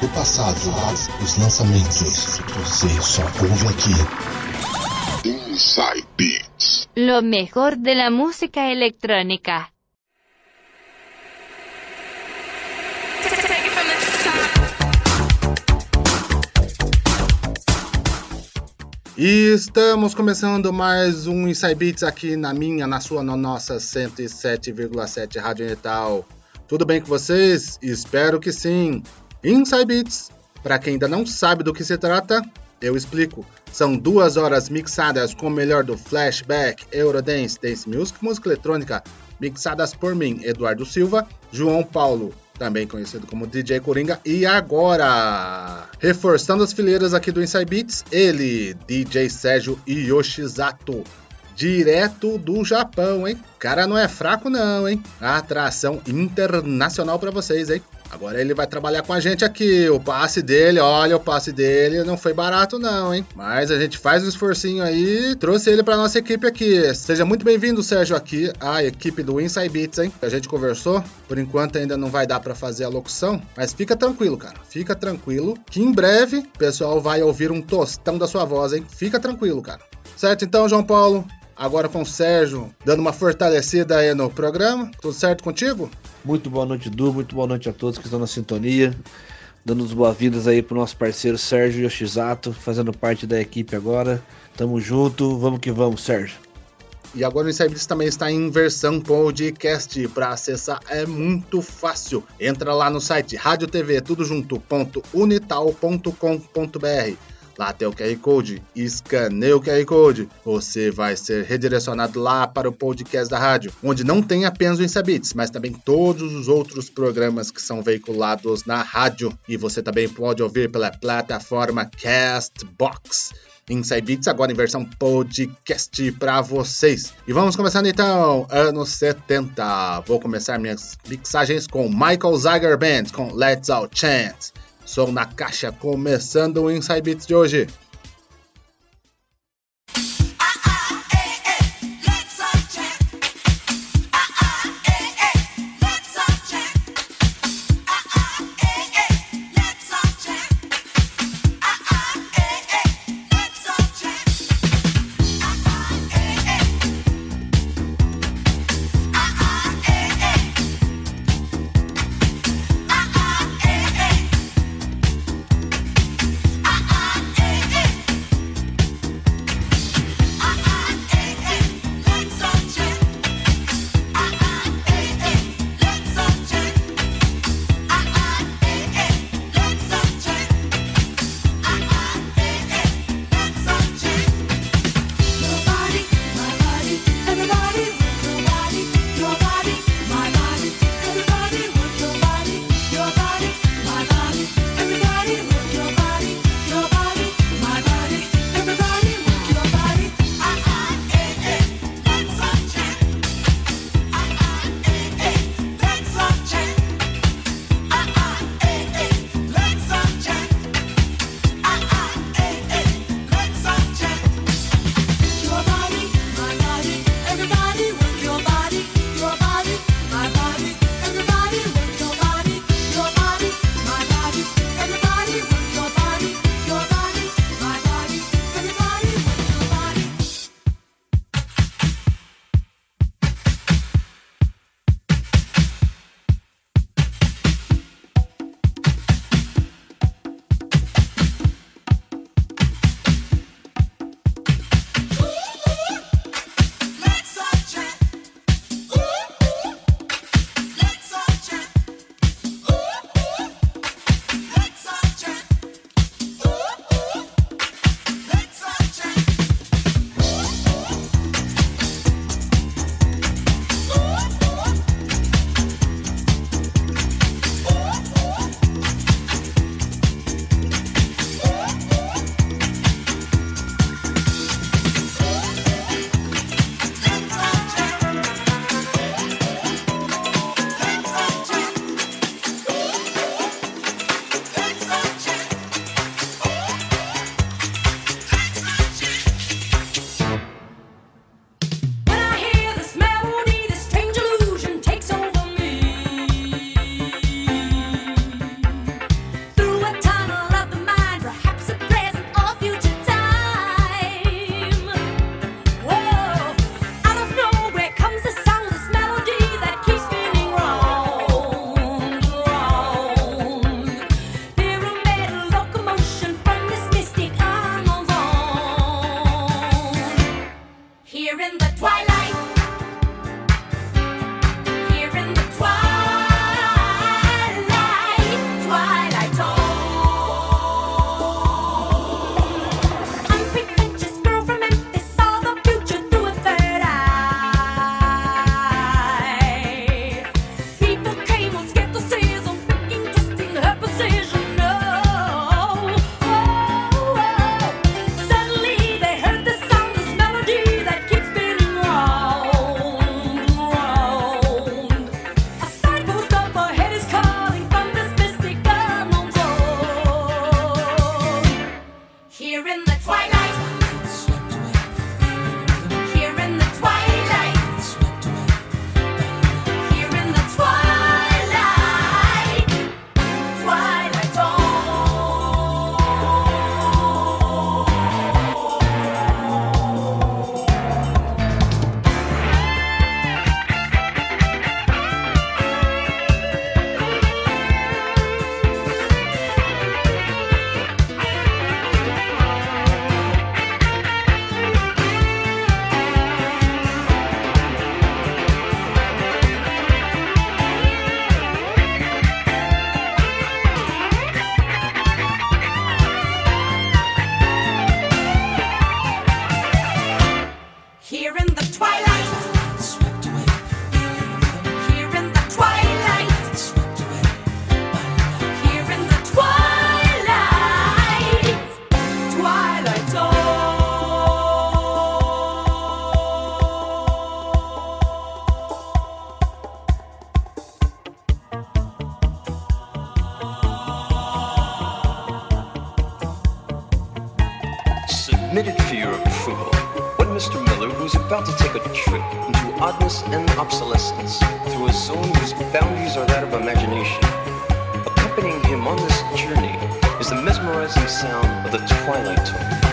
do passado, os lançamentos. Você só ouve aqui. Inside Beats. Lo mejor de la música electrónica. E estamos começando mais um Inside Beats aqui na minha, na sua, na nossa 107,7 Rádio Natal. Tudo bem com vocês? Espero que sim. Inside Beats, para quem ainda não sabe do que se trata, eu explico. São duas horas mixadas com o melhor do flashback, Eurodance, Dance Music, música eletrônica, mixadas por mim, Eduardo Silva, João Paulo, também conhecido como DJ Coringa, e agora, reforçando as fileiras aqui do Inside Beats, ele, DJ Sérgio Yoshizato, direto do Japão, hein? Cara não é fraco não, hein? Atração internacional para vocês, hein? Agora ele vai trabalhar com a gente aqui. O passe dele, olha, o passe dele não foi barato não, hein? Mas a gente faz um esforcinho aí, trouxe ele para nossa equipe aqui. Seja muito bem-vindo, Sérgio, aqui, a equipe do Inside Beats, hein? A gente conversou. Por enquanto ainda não vai dar para fazer a locução, mas fica tranquilo, cara. Fica tranquilo, que em breve o pessoal vai ouvir um tostão da sua voz, hein? Fica tranquilo, cara. Certo então, João Paulo? Agora com o Sérgio, dando uma fortalecida aí no programa. Tudo certo contigo? Muito boa noite, Du. Muito boa noite a todos que estão na sintonia. Dando as boas-vindas aí pro nosso parceiro Sérgio Yoshizato, fazendo parte da equipe agora. Tamo junto, vamos que vamos, Sérgio. E agora o Insights também está em versão podcast. Para acessar é muito fácil. Entra lá no site rádio Lá tem o QR Code, escaneia o QR Code, você vai ser redirecionado lá para o podcast da rádio, onde não tem apenas o Insabits, mas também todos os outros programas que são veiculados na rádio. E você também pode ouvir pela plataforma Castbox. Inside Beats agora em versão podcast para vocês. E vamos começando então, anos 70. Vou começar minhas mixagens com Michael Zager Band com Let's All Chance. Som na caixa, começando o Inside Beats de hoje. admitted fear of approval when Mr. Miller was about to take a trip into oddness and obsolescence through a zone whose boundaries are that of imagination. Accompanying him on this journey is the mesmerizing sound of the twilight tone.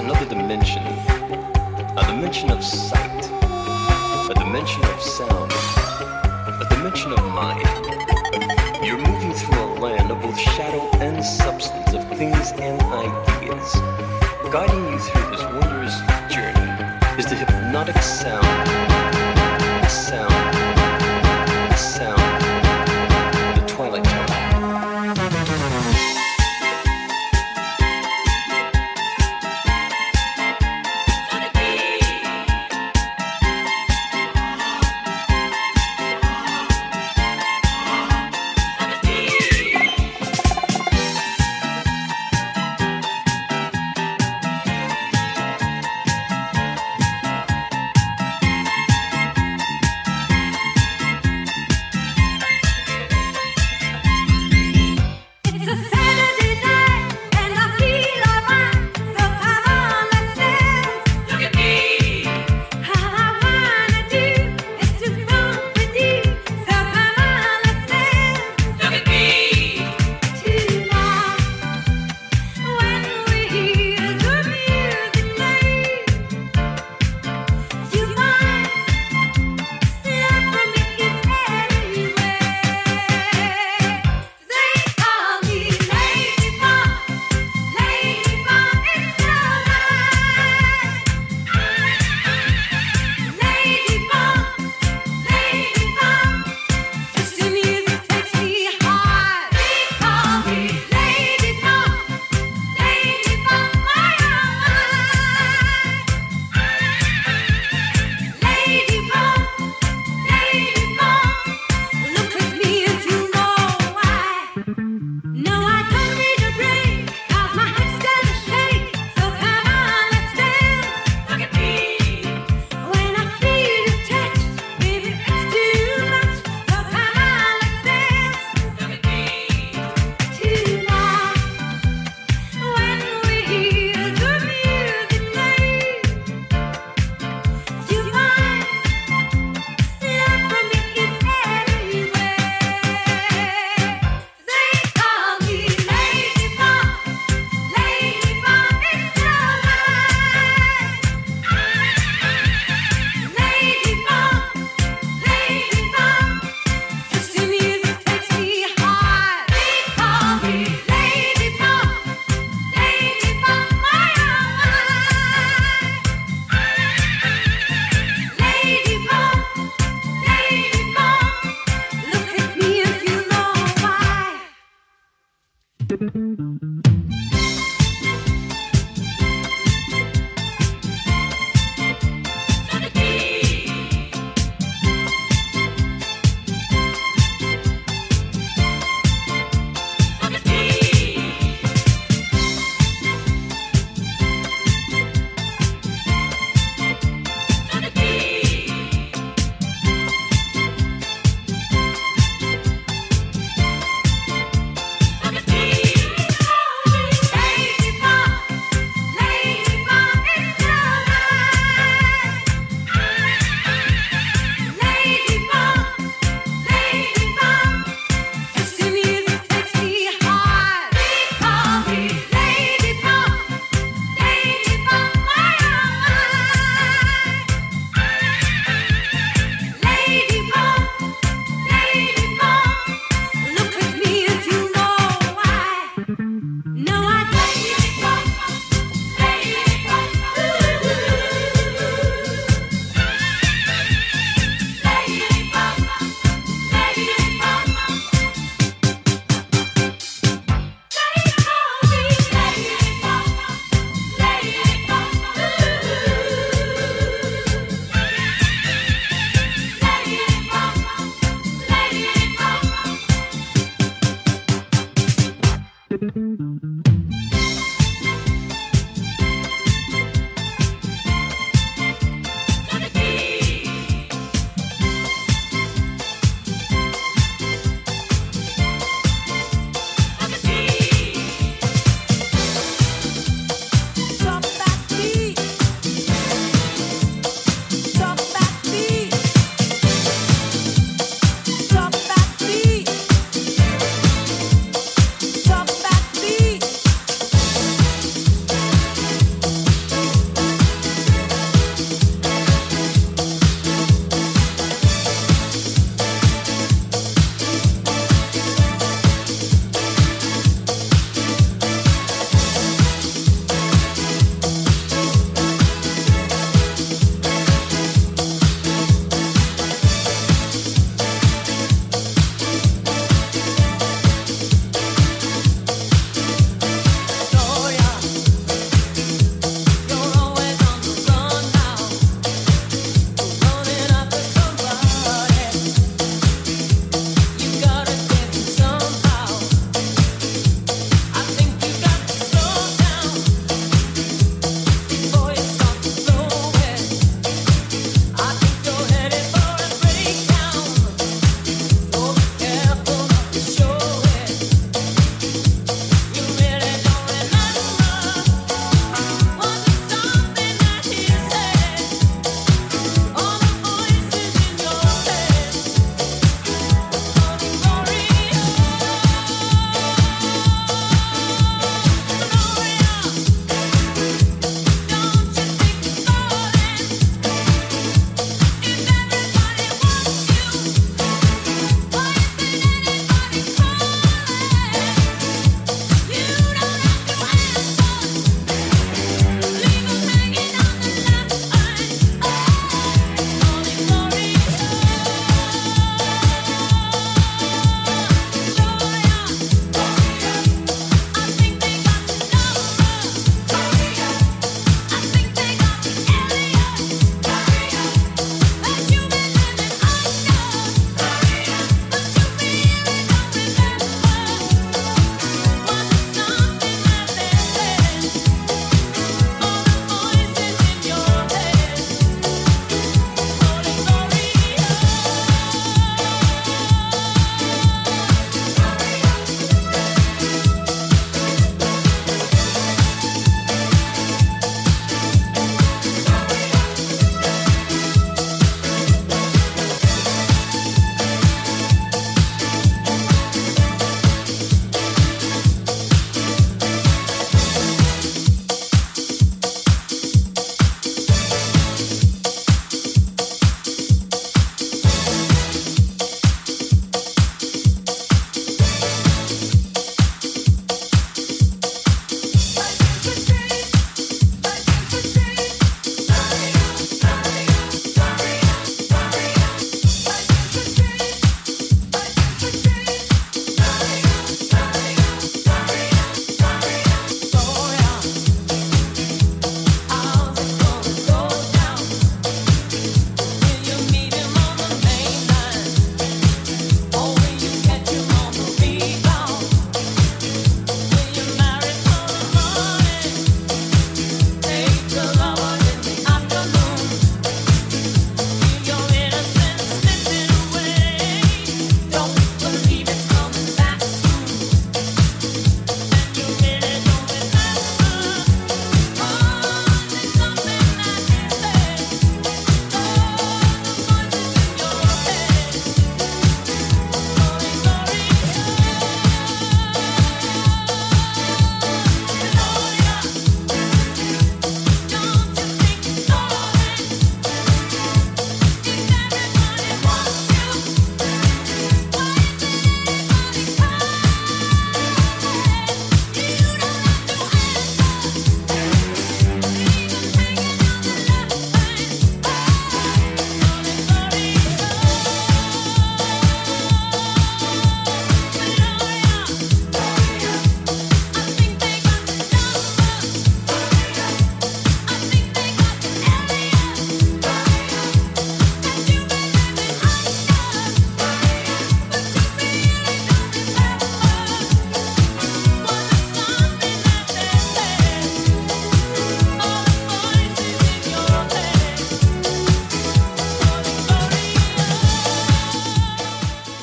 another dimension a dimension of sight, a dimension of sound, a dimension of mind. You're moving through a land of both shadow and substance, of things and ideas. Guiding you through this wondrous journey is the hypnotic sound. Sound.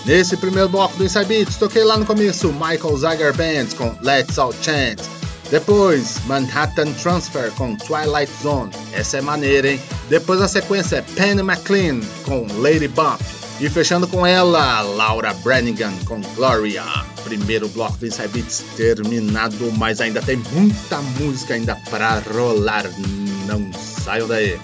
Nesse primeiro bloco do Inside Beats, toquei lá no começo Michael Zager Band com Let's All Chant. Depois, Manhattan Transfer com Twilight Zone. Essa é maneira, hein? Depois a sequência é Penny McLean com Lady Bump. E fechando com ela, Laura Brannigan com Gloria. Primeiro bloco do Inside Beats terminado, mas ainda tem muita música ainda para rolar. Não saiam daí.